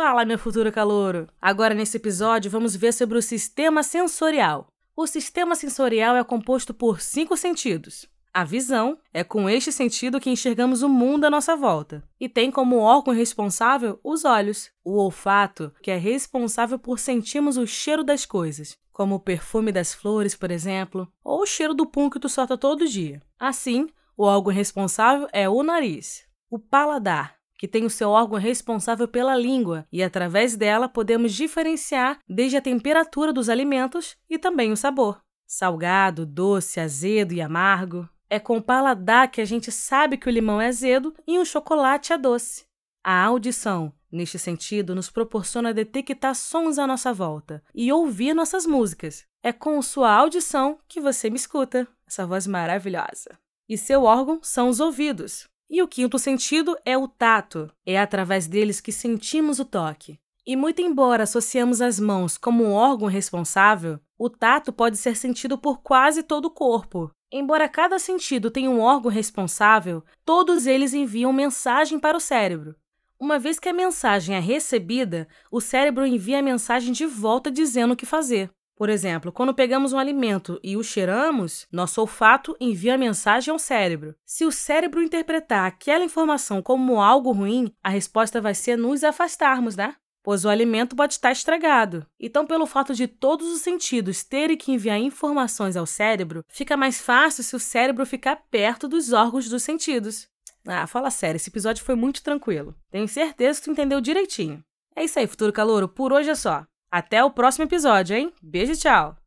Fala, meu futuro calouro! Agora, nesse episódio, vamos ver sobre o sistema sensorial. O sistema sensorial é composto por cinco sentidos. A visão é com este sentido que enxergamos o mundo à nossa volta e tem como órgão responsável os olhos. O olfato, que é responsável por sentirmos o cheiro das coisas, como o perfume das flores, por exemplo, ou o cheiro do pum que tu solta todo dia. Assim, o órgão responsável é o nariz. O paladar, que tem o seu órgão responsável pela língua, e através dela podemos diferenciar desde a temperatura dos alimentos e também o sabor. Salgado, doce, azedo e amargo. É com o paladar que a gente sabe que o limão é azedo e o chocolate é doce. A audição, neste sentido, nos proporciona detectar sons à nossa volta e ouvir nossas músicas. É com sua audição que você me escuta, essa voz maravilhosa. E seu órgão são os ouvidos. E o quinto sentido é o tato. É através deles que sentimos o toque. E muito embora associamos as mãos como um órgão responsável, o tato pode ser sentido por quase todo o corpo. Embora cada sentido tenha um órgão responsável, todos eles enviam mensagem para o cérebro. Uma vez que a mensagem é recebida, o cérebro envia a mensagem de volta dizendo o que fazer. Por exemplo, quando pegamos um alimento e o cheiramos, nosso olfato envia mensagem ao cérebro. Se o cérebro interpretar aquela informação como algo ruim, a resposta vai ser nos afastarmos, né? Pois o alimento pode estar estragado. Então, pelo fato de todos os sentidos terem que enviar informações ao cérebro, fica mais fácil se o cérebro ficar perto dos órgãos dos sentidos. Ah, fala sério, esse episódio foi muito tranquilo. Tenho certeza que tu entendeu direitinho. É isso aí, futuro calouro, por hoje é só. Até o próximo episódio, hein? Beijo e tchau!